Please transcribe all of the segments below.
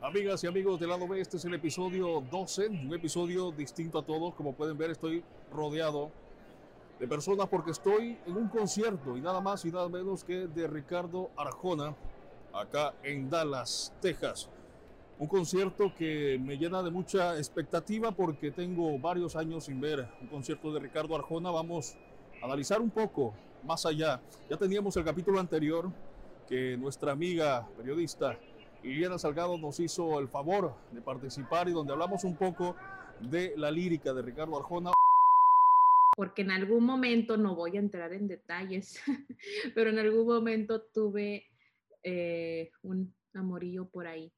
Amigas y amigos del lado B, este es el episodio 12, un episodio distinto a todos. Como pueden ver, estoy rodeado de personas porque estoy en un concierto y nada más y nada menos que de Ricardo Arjona, acá en Dallas, Texas. Un concierto que me llena de mucha expectativa porque tengo varios años sin ver un concierto de Ricardo Arjona. Vamos a analizar un poco más allá. Ya teníamos el capítulo anterior que nuestra amiga periodista Liliana Salgado nos hizo el favor de participar y donde hablamos un poco de la lírica de Ricardo Arjona. Porque en algún momento, no voy a entrar en detalles, pero en algún momento tuve eh, un amorillo por ahí.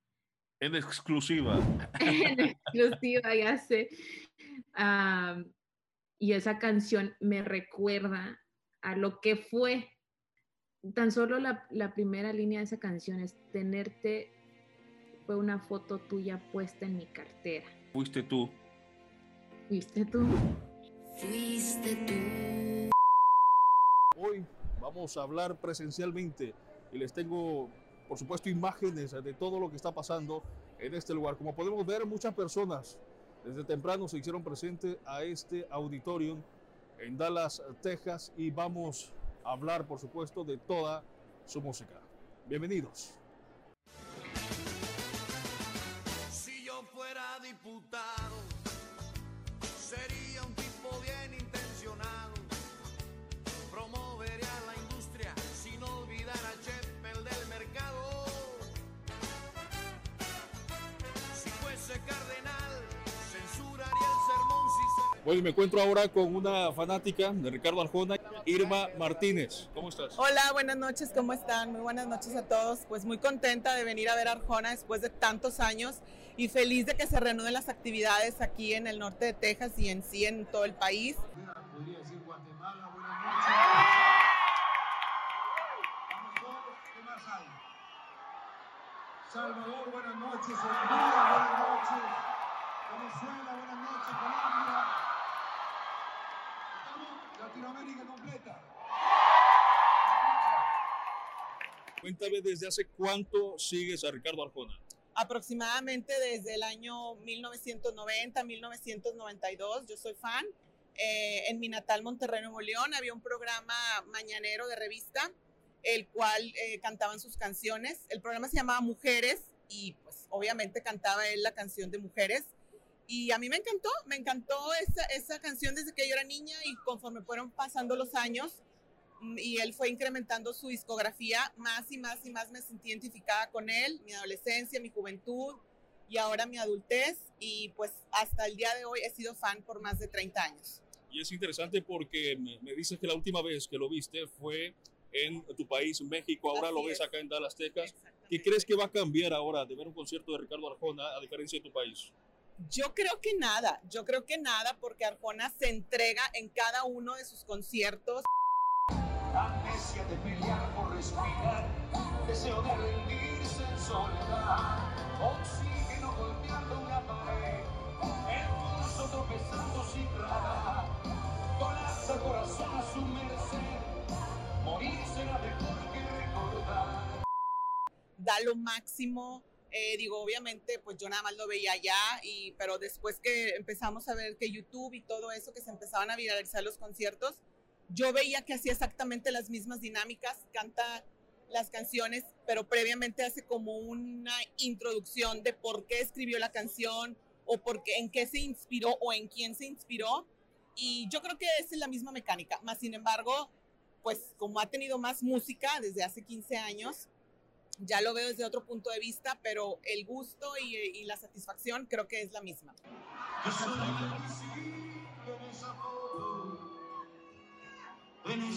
En exclusiva. en exclusiva, ya sé. y esa canción me recuerda a lo que fue tan solo la, primera línea de esa canción es tenerte fue una foto tuya puesta en mi cartera. Fuiste tú. Fuiste tú. Fuiste tú. Hoy vamos a hablar presencialmente y les tengo, por supuesto, imágenes de todo lo que está pasando en este lugar. Como podemos ver, muchas personas desde temprano se hicieron presentes a este auditorium en Dallas, Texas y vamos hablar, por supuesto, de toda su música. Bienvenidos. Si yo fuera diputado, sería Bueno, me encuentro ahora con una fanática de Ricardo Arjona. Irma Martínez. ¿Cómo estás? Hola, buenas noches, ¿cómo están? Muy buenas noches a todos. Pues muy contenta de venir a ver a Arjona después de tantos años y feliz de que se reanuden las actividades aquí en el norte de Texas y en sí en todo el país. Podría decir Guatemala, buenas noches. ¿Qué más hay? Salvador, buenas noches. Honduras, buenas noches. Venezuela, buenas noches. Colombia. Latinoamérica completa. Cuéntame desde hace cuánto sigues a Ricardo Arjona. Aproximadamente desde el año 1990, 1992, yo soy fan. Eh, en mi natal Monterrey, Nuevo León, había un programa mañanero de revista, el cual eh, cantaban sus canciones. El programa se llamaba Mujeres y pues obviamente cantaba él la canción de Mujeres y a mí me encantó, me encantó esa, esa canción desde que yo era niña y conforme fueron pasando los años mm, y él fue incrementando su discografía, más y más y más me sentí identificada con él, mi adolescencia, mi juventud y ahora mi adultez y pues hasta el día de hoy he sido fan por más de 30 años. Y es interesante porque me, me dices que la última vez que lo viste fue en tu país, México, ahora lo ves acá en Dallas, Texas. ¿Qué crees que va a cambiar ahora de ver un concierto de Ricardo Arjona a diferencia de tu país? Yo creo que nada, yo creo que nada porque Arjona se entrega en cada uno de sus conciertos. Amnesia de pelear por respirar, deseo de rendirse en soledad, oxígeno golpeando una pared, el pulso tropezando sin parar, colapsa corazón a su merced, morir será mejor que recordar. Da lo máximo, eh, digo, obviamente, pues yo nada más lo veía allá, y, pero después que empezamos a ver que YouTube y todo eso, que se empezaban a viralizar los conciertos, yo veía que hacía exactamente las mismas dinámicas, canta las canciones, pero previamente hace como una introducción de por qué escribió la canción o por qué, en qué se inspiró o en quién se inspiró. Y yo creo que es la misma mecánica. Más sin embargo, pues como ha tenido más música desde hace 15 años, ya lo veo desde otro punto de vista, pero el gusto y, y la satisfacción creo que es la misma. Visible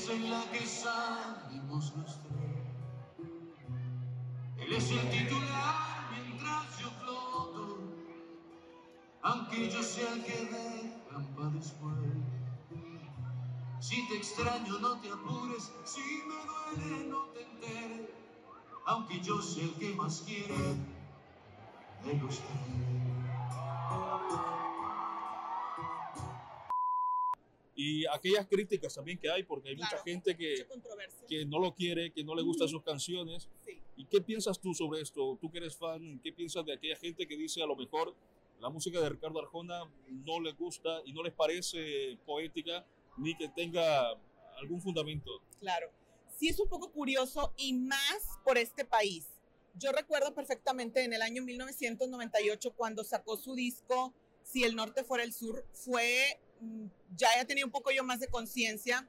en la que salimos los. Él es el titular mientras yo floto, aunque yo sea el que para después. Si te extraño no te apures, si me duele no te enteres aunque yo sé el que más quiere de los Y aquellas críticas también que hay, porque hay mucha gente que, que no lo quiere, que no le gustan sus canciones. Sí. ¿Y qué piensas tú sobre esto? Tú que eres fan, ¿qué piensas de aquella gente que dice a lo mejor la música de Ricardo Arjona no les gusta y no les parece poética ni que tenga algún fundamento? Claro, sí es un poco curioso y más por este país. Yo recuerdo perfectamente en el año 1998 cuando sacó su disco Si el norte fuera el sur, fue, mm, ya ya tenía un poco yo más de conciencia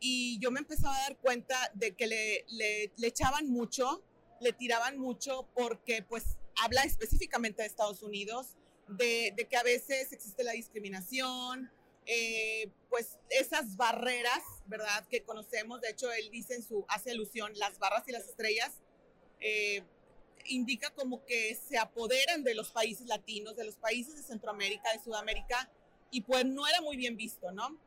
y yo me empezaba a dar cuenta de que le, echaban mucho, le tiraban mucho porque pues habla específicamente de Estados Unidos, de que a veces existe la discriminación, eh, pues esas barreras, ¿verdad? Que conocemos, de hecho él dice en su, hace alusión, las barras y las estrellas, eh, indica como que se apoderan de los países latinos, de los países de Centroamérica, de Sudamérica, y pues no era muy bien visto, ¿no?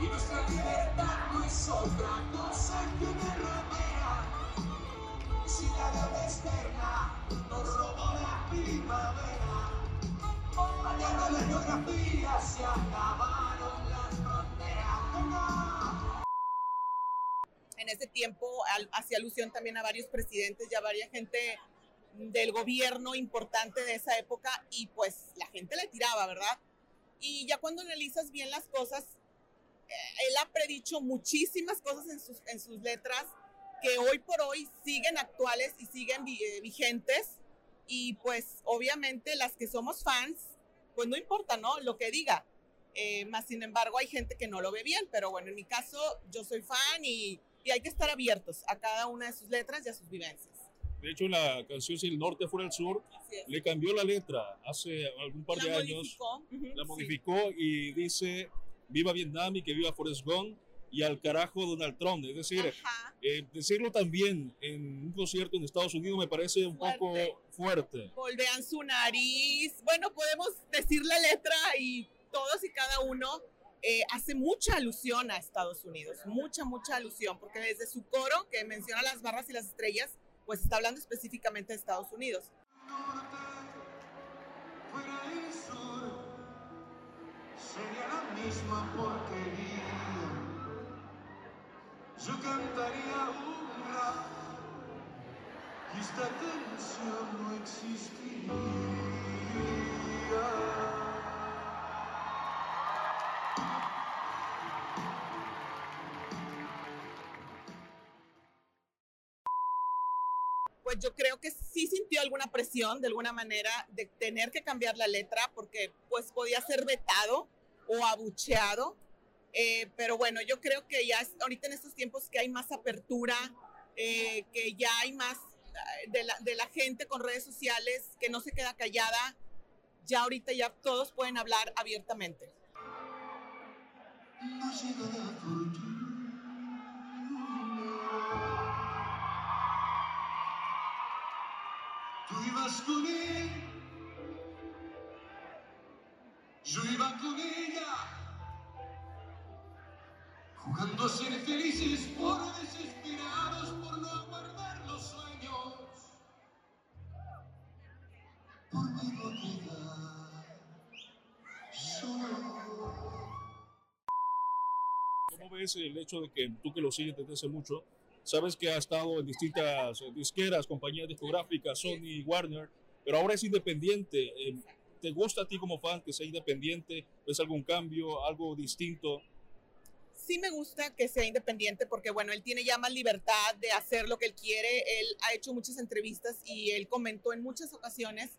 Y nuestra libertad no es otra cosa que externa nos robó la primavera, mañana la geografía se acabaron las fronteras. En ese tiempo hacía alusión también a varios presidentes y a varias gente del gobierno importante de esa época y pues la gente le tiraba, ¿verdad? Y ya cuando analizas bien las cosas, eh, él ha predicho muchísimas cosas en sus, en sus letras que hoy por hoy siguen actuales y siguen eh, vigentes y pues obviamente las que somos fans, pues no importa, ¿no? Lo que diga. Eh, más sin embargo, hay gente que no lo ve bien, pero bueno, en mi caso, yo soy fan y, y hay que estar abiertos a cada una de sus letras y a sus vivencias. De hecho, la canción Si el norte fuera el sur le cambió la letra hace algún par de la años. modificó. ujú, La sí. modificó y dice viva Vietnam y que viva Forrest Gump y al carajo Donald Trump. Es decir, eh, decirlo también en un concierto en Estados Unidos me parece un Fuerte. poco fuerte. Volvean su nariz. Bueno, podemos decir la letra y todos y cada uno eh, hace mucha alusión a Estados Unidos, mucha, mucha alusión, porque desde su coro, que menciona las barras y las estrellas, pues está hablando específicamente de Estados Unidos. norte fuera el sur, sería la misma porquería. Yo cantaría un rap y esta no pues yo creo que sí sintió alguna presión de alguna manera de tener que cambiar la letra porque pues podía ser vetado o abucheado. Eh, pero bueno, yo creo que ya es- ahorita en estos tiempos que hay más apertura, eh, que ya hay más eh, de la, gente con redes sociales que no se queda callada, ya ahorita ya todos pueden hablar abiertamente. Tú ibas con él, yo iba con ella, a ser felices por desesperados por no aguardar los sueños, por miedo a quedar solo. ¿Cómo ves el hecho de que tú que lo sigues desde hace mucho, sabes que ha estado en distintas eh, disqueras, compañías discográficas, Sony, Warner, pero ahora es independiente? eh, ¿Te gusta a ti como fan que sea independiente? ¿Ves algún cambio, algo distinto? Sí me gusta que sea independiente porque, bueno, él tiene ya más libertad de hacer lo que él quiere. Él ha hecho muchas entrevistas y él comentó en muchas ocasiones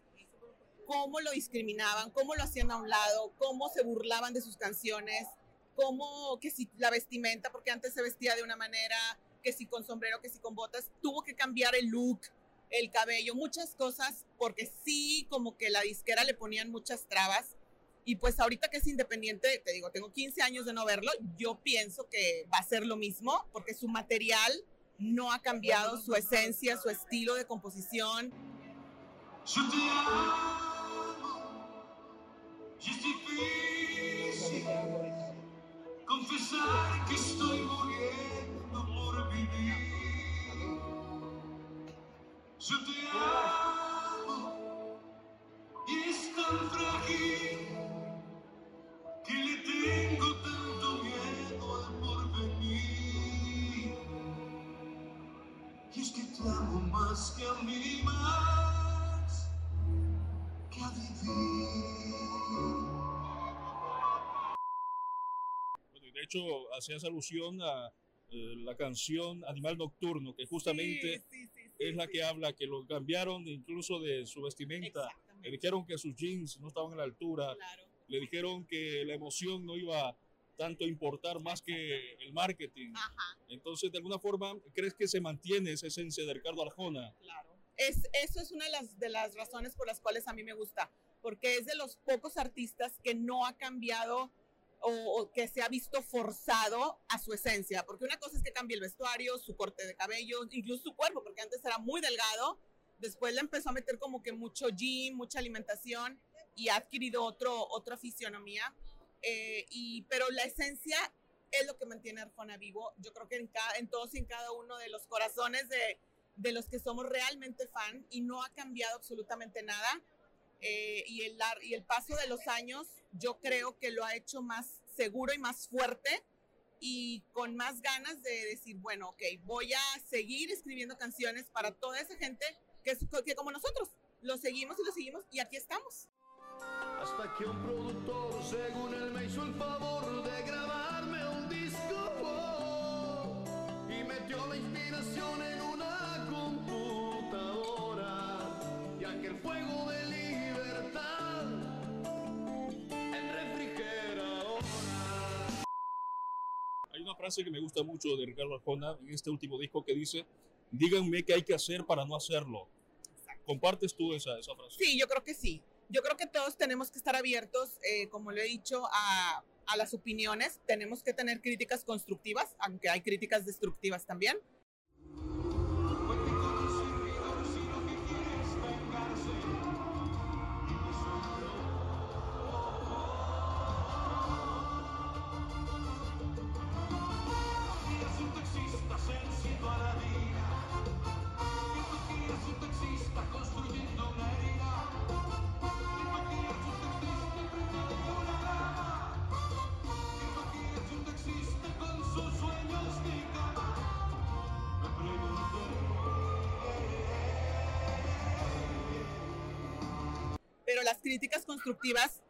cómo lo discriminaban, cómo lo hacían a un lado, cómo se burlaban de sus canciones, cómo que si la vestimenta, porque antes se vestía de una manera, que si con sombrero, que si con botas, tuvo que cambiar el look, el cabello, muchas cosas, porque sí, como que la disquera le ponían muchas trabas. Y pues ahorita que es independiente, te digo, tengo 15 años de no verlo, yo pienso que va a ser lo mismo, porque su material no ha cambiado, su esencia, su estilo de composición. Es difícil confesar que estoy muriendo por vivir. Yo te amo y es tan frágil que le tengo tanto miedo al porvenir. Y de hecho, hacías alusión a eh, la canción Animal Nocturno, que justamente es la que habla, que lo cambiaron incluso de su vestimenta. Le dijeron que sus jeans no estaban a la altura. Le dijeron que la emoción no iba tanto a importar más que el marketing. Ajá, Entonces, de alguna forma, ¿crees que se mantiene esa esencia de Ricardo Arjona? claro. Es, eso es una de las, de las razones por las cuales a mí me gusta, porque es de los pocos artistas que no ha cambiado o, o que se ha visto forzado a su esencia, porque una cosa es que cambie el vestuario, su corte de cabello, incluso su cuerpo, porque antes era muy delgado, después le empezó a meter como que mucho gym, mucha alimentación y ha adquirido otro, otra fisionomía, eh, y, pero la esencia es lo que mantiene Arjona vivo, yo creo que en, cada, en todos y en cada uno de los corazones de, de los que somos realmente fan y no ha cambiado absolutamente nada. Eh, y, el, y el paso de los años yo creo que lo ha hecho más seguro y más fuerte y con más ganas de decir, bueno, ok, voy a seguir escribiendo canciones para toda esa gente que, que como nosotros, lo seguimos y lo seguimos y aquí estamos. Hasta que un productor, según él, me hizo el favor de grabarme un disco oh, y metió la inspiración en una computadora y aquel fuego de libertad en refrigeradora. Hay una frase que me gusta mucho de Ricardo Arjona en este último disco que dice, díganme qué hay que hacer para no hacerlo. ¿Compartes tú esa, esa frase? Sí, yo creo que sí. Yo creo que todos tenemos que estar abiertos, eh, como lo he dicho, a, a las opiniones. Tenemos que tener críticas constructivas, aunque hay críticas destructivas también. Las críticas constructivas,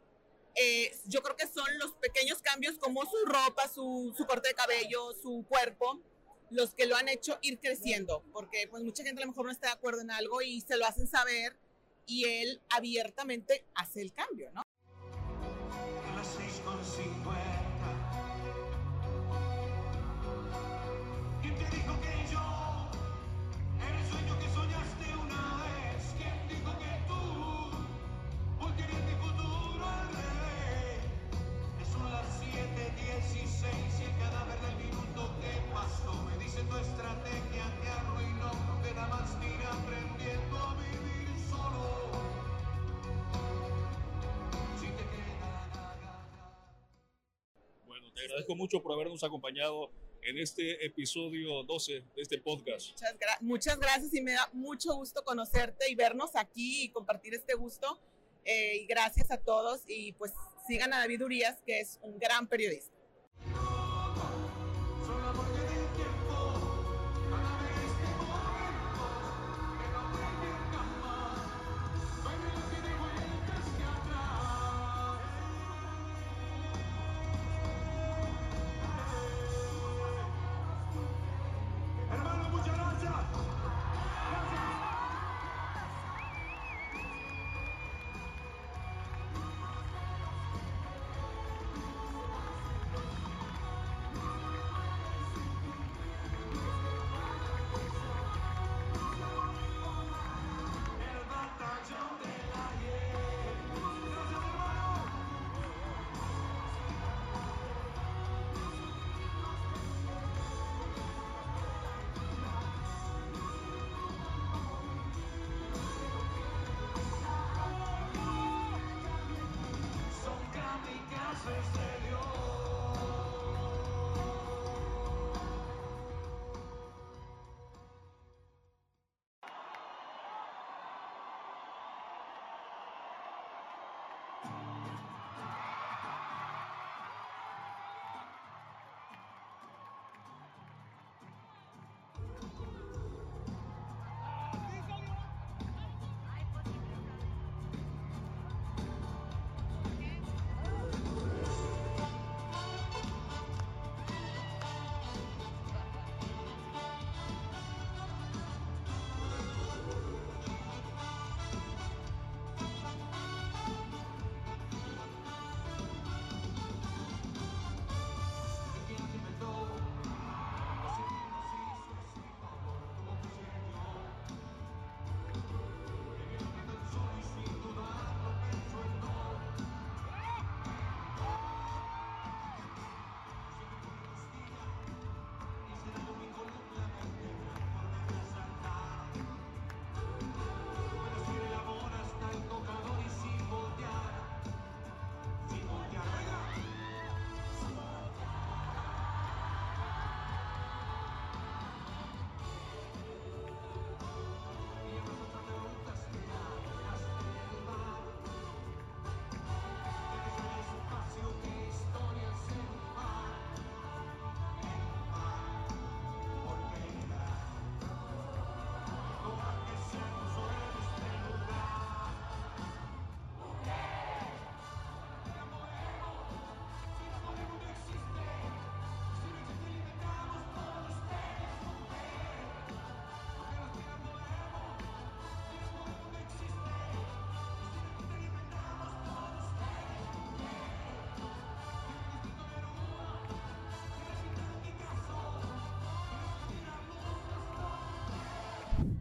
eh, yo creo que son los pequeños cambios como su ropa, su, corte de cabello, su cuerpo, los que lo han hecho ir creciendo. Porque pues mucha gente a lo mejor no está de acuerdo en algo y se lo hacen saber y él abiertamente hace el cambio, ¿no? Bueno, te agradezco mucho por habernos acompañado en este episodio 12 de este podcast. Muchas, gra- muchas gracias y me da mucho gusto conocerte y vernos aquí y compartir este gusto. Eh, y gracias a todos y pues sigan a David Urias, que es un gran periodista.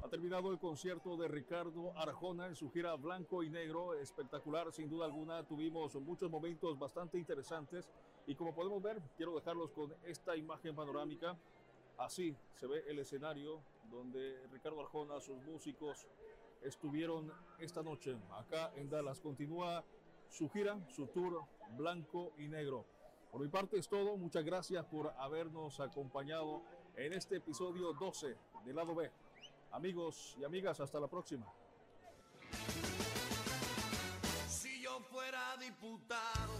Terminado el concierto de Ricardo Arjona en su gira Blanco y Negro, espectacular sin duda alguna. Tuvimos muchos momentos bastante interesantes y como podemos ver, quiero dejarlos con esta imagen panorámica. Así se ve el escenario donde Ricardo Arjona, sus músicos, estuvieron esta noche acá en Dallas. Continúa su gira, su tour Blanco y Negro. Por mi parte es todo. Muchas gracias por habernos acompañado en este episodio 12 del lado B. Amigos y amigas, hasta la próxima. Si yo fuera diputado,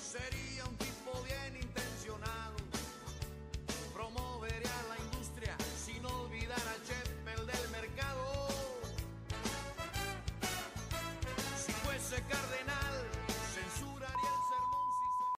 sería un tipo bien intencionado. Promovería la industria sin olvidar a Cheppel del mercado. Si fuese cardenal.